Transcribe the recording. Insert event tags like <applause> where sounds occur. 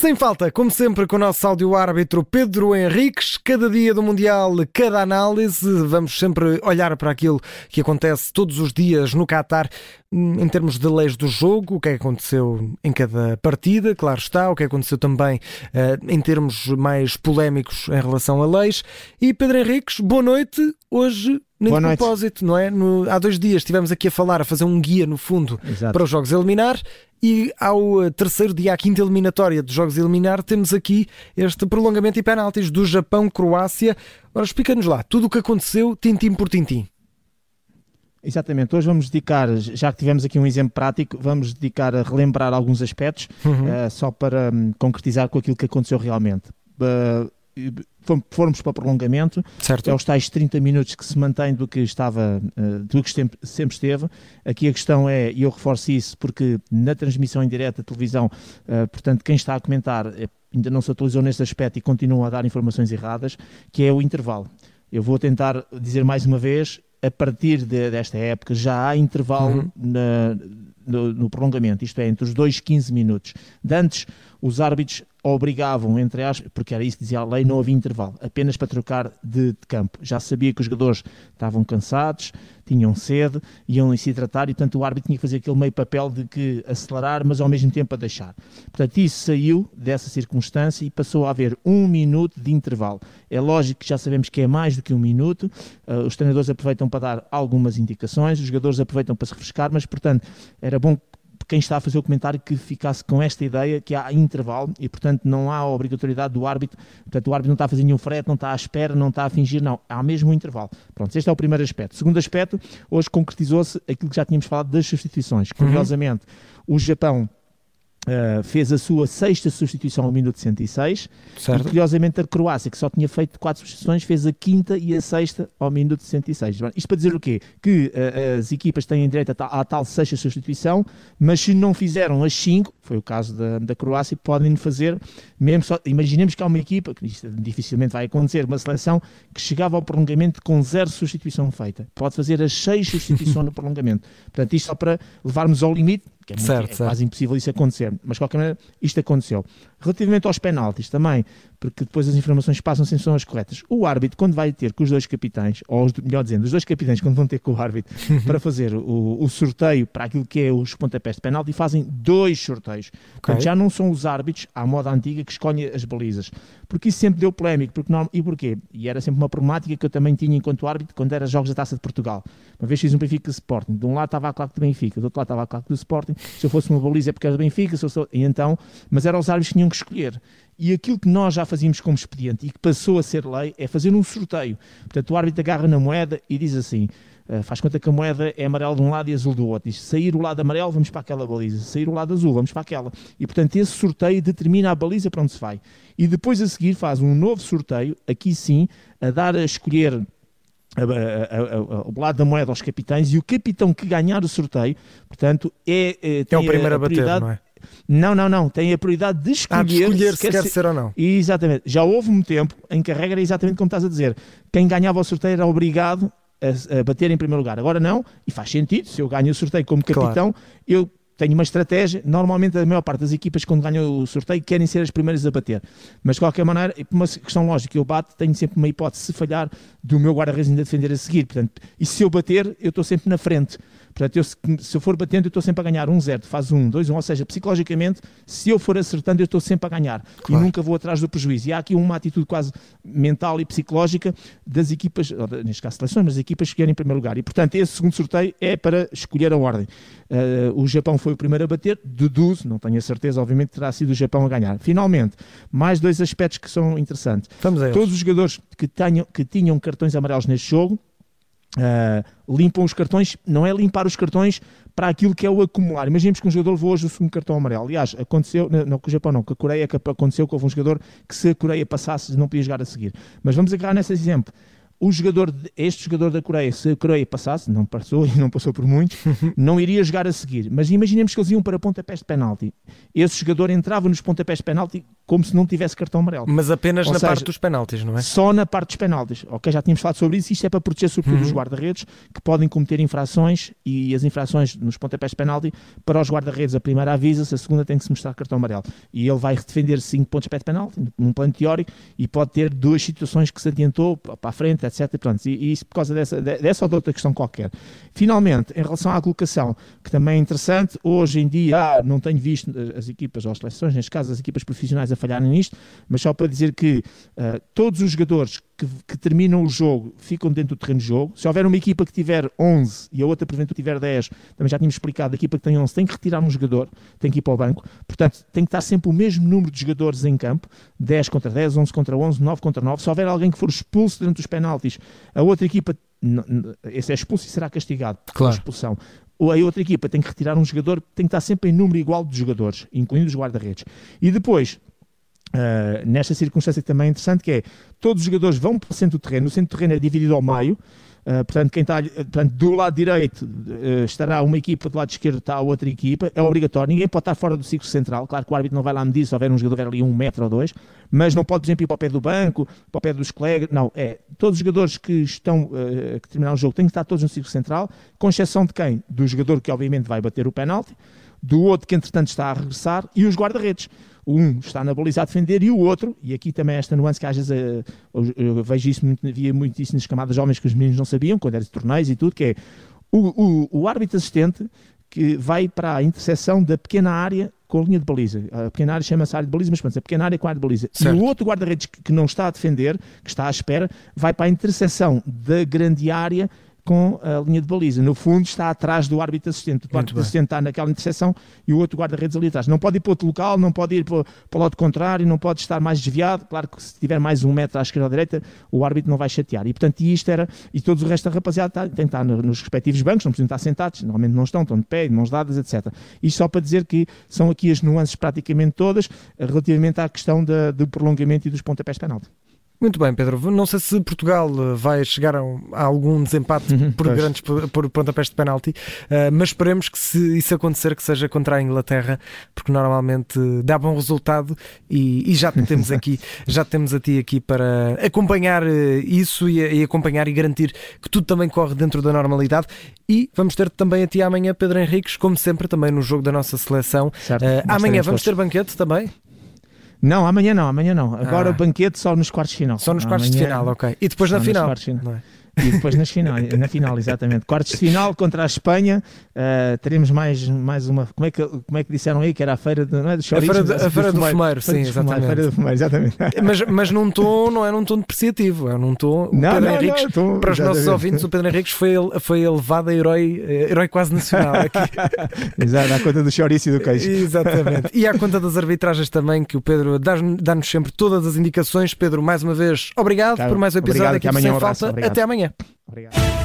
Sem falta, como sempre, com o nosso áudio-árbitro Pedro Henriques, cada dia do Mundial, cada análise, vamos sempre olhar para aquilo que acontece todos os dias no Qatar, em termos de leis do jogo, o que é que aconteceu em cada partida, claro está, o que aconteceu também uh, em termos mais polémicos em relação a leis. E Pedro Henriques, boa noite. Hoje nem Boa de propósito, não é? No, há dois dias estivemos aqui a falar, a fazer um guia, no fundo, Exato. para os jogos eliminar. E ao eh, terceiro dia, à quinta eliminatória dos Jogos Eliminar, temos aqui este prolongamento e penaltis do Japão-Croácia. Ora, explica-nos lá tudo o que aconteceu, tintim por tintim. Exatamente, hoje vamos dedicar, já que tivemos aqui um exemplo prático, vamos dedicar a relembrar alguns aspectos, uhum. uh, só para um, concretizar com aquilo que aconteceu realmente. Uh, formos para o prolongamento, certo. é os tais 30 minutos que se mantém do que estava, eh, do que sempre, esteve. Aqui a questão é, e eu reforço isso, porque na transmissão em direto da televisão, eh, portanto, quem está a comentar eh, ainda não se atualizou nesse aspecto e continua a dar informações erradas, que é o intervalo. Eu vou tentar dizer mais uma vez, a partir de, desta época já há intervalo uhum. na, no, no, prolongamento, isto é, entre os dois 15 minutos. De antes, os árbitros obrigavam, entre aspas, porque era isso que dizia a lei, não havia intervalo, apenas para trocar de, de, campo. Já sabia que os jogadores estavam cansados, tinham sede, iam se hidratar e, portanto, o árbitro tinha que fazer aquele meio papel de que acelerar, mas ao mesmo tempo a deixar. Portanto, isso saiu dessa circunstância e passou a haver um minuto de intervalo. É lógico que já sabemos que é mais do que um minuto, uh, os treinadores aproveitam para dar algumas indicações, os jogadores aproveitam para se refrescar, mas, portanto, era bom quem está a fazer o comentário que ficasse com esta ideia que há intervalo e, portanto, não há obrigatoriedade do árbitro. Portanto, o árbitro não está a fazer nenhum frete, não está à espera, não está a fingir, não. Há mesmo um intervalo. Pronto, este é o primeiro aspecto. Segundo aspecto, hoje concretizou-se aquilo que já tínhamos falado das substituições. Uhum. Curiosamente, uhum. o Japão Uh, fez a sua sexta substituição ao minuto 106 certo. e curiosamente a Croácia, que só tinha feito quatro substituições, fez a quinta e a sexta ao minuto 106. Isto para dizer o quê? Que uh, as equipas têm direito à, à tal sexta substituição, mas se não fizeram as cinco, foi o caso da, da Croácia, podem fazer, mesmo só, imaginemos que há uma equipa, que isto dificilmente vai acontecer, uma seleção que chegava ao prolongamento com zero substituição feita. Pode fazer as seis substituições no prolongamento. Portanto, isto só para levarmos ao limite, é, muito, certo, é certo. quase impossível isso acontecer. Mas, de qualquer maneira, isto aconteceu. Relativamente aos penaltis também, porque depois as informações passam sem são as corretas. O árbitro, quando vai ter com os dois capitães, ou os, melhor dizendo, os dois capitães, quando vão ter com o árbitro <laughs> para fazer o, o sorteio para aquilo que é os pontapés de penalti, fazem dois sorteios. Okay. Portanto, já não são os árbitros, à moda antiga, que escolhem as balizas. Porque isso sempre deu polémico. Porque não, e porquê? E era sempre uma problemática que eu também tinha enquanto árbitro quando era jogos da Taça de Portugal. Uma vez fiz um Benfica Sporting. De um lado estava a claque do Benfica, do outro lado estava a claque do Sporting. Se eu fosse uma baliza é porque era do Benfica, se eu sou... e então, mas eram os árbitros que tinham que escolher. E aquilo que nós já fazíamos como expediente e que passou a ser lei é fazer um sorteio. Portanto, o árbitro agarra na moeda e diz assim: uh, faz conta que a moeda é amarela de um lado e azul do outro. Diz: sair o lado amarelo, vamos para aquela baliza. Sair o lado azul, vamos para aquela. E, portanto, esse sorteio determina a baliza para onde se vai. E depois a seguir faz um novo sorteio, aqui sim, a dar a escolher o lado da moeda aos capitães e o capitão que ganhar o sorteio, portanto, é, é, é o primeiro a, bater, não é? Não, não, não. Tem a prioridade de escolher, ah, de escolher se, quer, quer ser... ser... ou não. Exatamente. Já houve um tempo em que a regra era exatamente como estás a dizer. Quem ganhava o sorteio era obrigado a, a bater em primeiro lugar. Agora não, e faz sentido. Se eu ganho o sorteio como capitão, claro. eu tenho uma estratégia. Normalmente, a maior parte das equipas, quando ganham o sorteio, querem ser as primeiras a bater. Mas, de qualquer maneira, por uma questão lógica, eu bato, tenho sempre uma hipótese, se falhar, do meu guarda-redes ainda defender a seguir. Portanto, e se eu bater, eu estou sempre na frente. Portanto, eu, se eu for batendo, eu estou sempre a ganhar um zero, faz um, dois, um, ou seja, psicologicamente, se eu for acertando, eu estou sempre a ganhar claro. e nunca vou atrás do prejuízo. E há aqui uma atitude quase mental e psicológica das equipas, neste caso seleções, mas das equipas que querem em primeiro lugar. E, portanto, esse segundo sorteio é para escolher a ordem. Uh, o Japão foi o primeiro a bater, deduzo, não tenho a certeza, obviamente terá sido o Japão a ganhar. Finalmente, mais dois aspectos que são interessantes. Todos os jogadores que, tenham, que tinham cartões amarelos neste jogo, Uh, limpam os cartões, não é limpar os cartões para aquilo que é o acumular. Imaginemos que um jogador levou hoje o segundo cartão amarelo. Aliás, aconteceu, não com o Japão não, com a Coreia, que aconteceu que houve um jogador que se a Coreia passasse não podia jogar a seguir. Mas vamos agarrar nesse exemplo. O jogador, este jogador da Coreia, se a Coreia passasse, não passou <laughs> e não passou por muitos, <laughs> não iria jogar a seguir. Mas imaginemos que eles iam para pontapés de penalti. Esse jogador entrava nos pontapés de penalti como se não tivesse cartão amarelo. Mas apenas Ou na seja, parte dos penaltis, não é? Só na parte dos penaltis. Ok, já tínhamos falado sobre isso. Isto é para proteger sobretudo uhum. os guarda-redes que podem cometer infrações e as infrações nos pontapés de penalti para os guarda-redes. A primeira avisa-se, a segunda tem que se mostrar cartão amarelo. E ele vai defender 5 pontos de penalti, num plano teórico, e pode ter duas situações que se adiantou para a frente, etc. E, pronto, e, e isso por causa dessa, dessa ou de outra questão qualquer. Finalmente, em relação à colocação, que também é interessante, hoje em dia ah, não tenho visto as equipas ou as seleções, neste caso as equipas profissionais, a falharem nisto, mas só para dizer que uh, todos os jogadores que, que, terminam o jogo ficam dentro do terreno de jogo. Se houver uma equipa que tiver 11 e a outra, porventura, tiver 10, também já tínhamos explicado, a equipa que tem 11 tem que retirar um jogador, tem que ir para o banco. Portanto, tem que estar sempre o mesmo número de jogadores em campo, 10 contra 10, 11 contra 11, 9 contra 9. Se houver alguém que for expulso dentro dos penaltis, a outra equipa esse é expulso e será castigado claro. expulsão. Ou a outra equipa tem que retirar um jogador, tem que estar sempre em número igual de jogadores, incluindo os guarda-redes. E depois, Uh, nesta circunstância também é interessante que é todos os jogadores vão para o centro do terreno, o centro do terreno é dividido ao meio, uh, portanto, quem está portanto, do lado direito uh, estará uma equipa, do lado esquerdo está a outra equipa, é obrigatório, ninguém pode estar fora do ciclo central, claro que o árbitro não vai lá medir se houver um jogador ali um metro ou dois, mas não pode, por exemplo, ir para o pé do banco, para o pé dos colegas, não, é, todos os jogadores que estão, que terminaram o jogo têm que estar todos no ciclo central, com exceção de quem? Do jogador que obviamente vai bater o penalti, do outro que entretanto está a regressar e os guarda-redes um está na baliza a defender e o outro, e aqui também esta nuance que às vezes eh, eu, eu vejo isso, muito, via muito isso nas camadas jovens que os meninos não sabiam, quando eram torneios e tudo, que é o, o, o árbitro assistente que vai para a interseção da pequena área com a linha de baliza. A pequena área chama-se área de baliza, mas pronto, a pequena área com a área de baliza. Certo. E o outro guarda-redes que não está a defender, que está à espera, vai para a interseção da grande área com a linha de baliza. No fundo, está atrás do árbitro assistente. O árbitro assistente está naquela interseção e o outro guarda-redes ali atrás. Não pode ir para outro local, não pode ir para, para o lado contrário, não pode estar mais desviado. Claro que se tiver mais um metro à esquerda ou à direita, o árbitro não vai chatear. E portanto, isto era. E todo o resto da rapaziada está, tem que estar nos respectivos bancos, não precisam estar sentados, normalmente não estão, estão de pé, de mãos dadas, etc. Isto só para dizer que são aqui as nuances praticamente todas relativamente à questão da, do prolongamento e dos pontapés de penalti. Muito bem, Pedro. Não sei se Portugal eh, vai chegar a, algum desempate uhum, por pois. grandes por, pontapés de penalti, uh, mas esperemos que se isso acontecer que seja contra a Inglaterra, porque normalmente dá bom resultado e, e já temos aqui, <laughs> já temos a ti aqui para acompanhar eh, isso e, e, acompanhar e garantir que tudo também corre dentro da normalidade. E vamos ter também a ti amanhã, Pedro Henriques, como sempre, também no jogo da nossa seleção. Uh, amanhã vamos ter banquete também? Não, amanhã não, amanhã não. Agora ah. o banquete só nos quartos de final. Só nos quartos amanhã, de final, ok. E depois na final. E depois nas final, na final, exatamente. Quartos de final contra a Espanha, uh, teremos mais, mais uma. Como é, que, como é que disseram aí? Que era a feira de, não é, a feira, de, a feira do, fumeiro, sim, exatamente. feira do fumeiro, exatamente. <laughs> Mas, mas num tom, não é num tom depreciativo, é num tom. Não, Pedro não, Henriques, não, tom, para os nossos ouvintes, o Pedro Henriques foi, foi elevado a herói, eh, herói quase nacional <laughs> aqui. Exato, à conta do chouriço e do queijo. Exatamente. E à conta das arbitragens também, que o Pedro dá-nos sempre todas as indicações. Pedro, mais uma vez, obrigado por mais um episódio obrigado, aqui amanhã sem um falta. Até Obrigado.